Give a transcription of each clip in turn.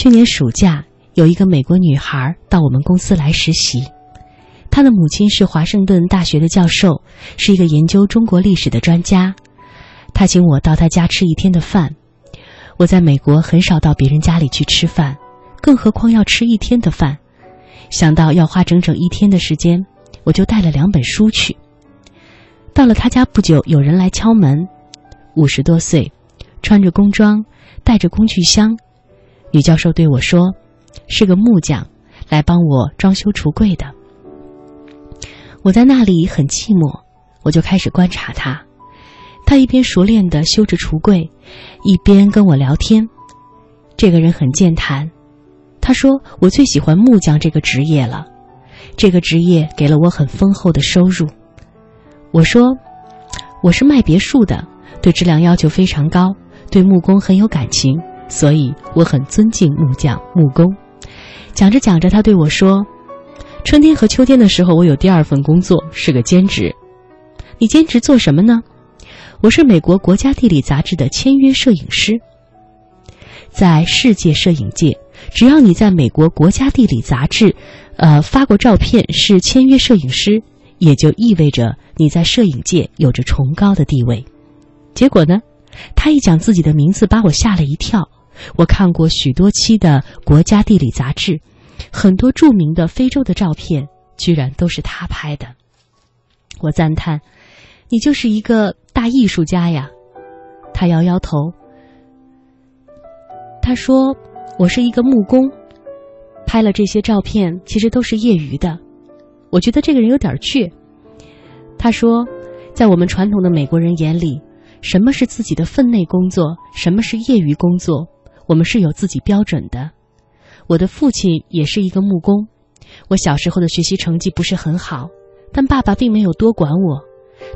去年暑假，有一个美国女孩到我们公司来实习，她的母亲是华盛顿大学的教授，是一个研究中国历史的专家。她请我到她家吃一天的饭。我在美国很少到别人家里去吃饭，更何况要吃一天的饭。想到要花整整一天的时间，我就带了两本书去。到了他家不久，有人来敲门，五十多岁，穿着工装，带着工具箱。女教授对我说：“是个木匠，来帮我装修橱柜的。”我在那里很寂寞，我就开始观察他。他一边熟练地修着橱柜，一边跟我聊天。这个人很健谈。他说：“我最喜欢木匠这个职业了，这个职业给了我很丰厚的收入。”我说：“我是卖别墅的，对质量要求非常高，对木工很有感情，所以我很尊敬木匠、木工。”讲着讲着，他对我说：“春天和秋天的时候，我有第二份工作，是个兼职。你兼职做什么呢？”我是美国国家地理杂志的签约摄影师。在世界摄影界，只要你在美国国家地理杂志，呃，发过照片是签约摄影师，也就意味着你在摄影界有着崇高的地位。结果呢，他一讲自己的名字，把我吓了一跳。我看过许多期的国家地理杂志，很多著名的非洲的照片，居然都是他拍的。我赞叹：“你就是一个大艺术家呀！”他摇摇头。他说：“我是一个木工，拍了这些照片，其实都是业余的。我觉得这个人有点倔。”他说：“在我们传统的美国人眼里，什么是自己的分内工作，什么是业余工作，我们是有自己标准的。我的父亲也是一个木工，我小时候的学习成绩不是很好，但爸爸并没有多管我，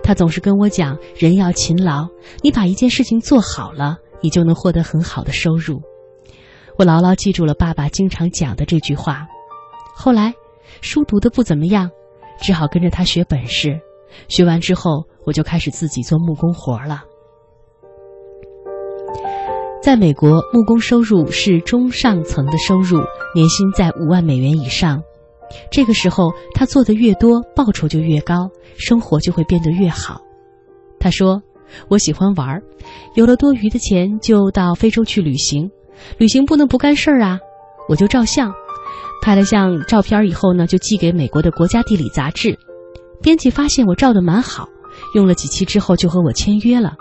他总是跟我讲：人要勤劳，你把一件事情做好了，你就能获得很好的收入。”我牢牢记住了爸爸经常讲的这句话。后来，书读的不怎么样，只好跟着他学本事。学完之后，我就开始自己做木工活了。在美国，木工收入是中上层的收入，年薪在五万美元以上。这个时候，他做的越多，报酬就越高，生活就会变得越好。他说：“我喜欢玩儿，有了多余的钱，就到非洲去旅行。”旅行不能不干事儿啊！我就照相，拍了相照片以后呢，就寄给美国的国家地理杂志。编辑发现我照的蛮好，用了几期之后就和我签约了。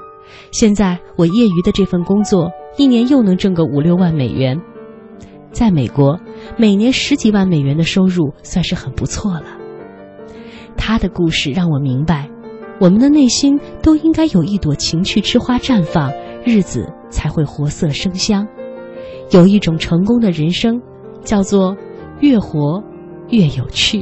现在我业余的这份工作，一年又能挣个五六万美元。在美国，每年十几万美元的收入算是很不错了。他的故事让我明白，我们的内心都应该有一朵情趣之花绽放，日子才会活色生香。有一种成功的人生，叫做越活越有趣。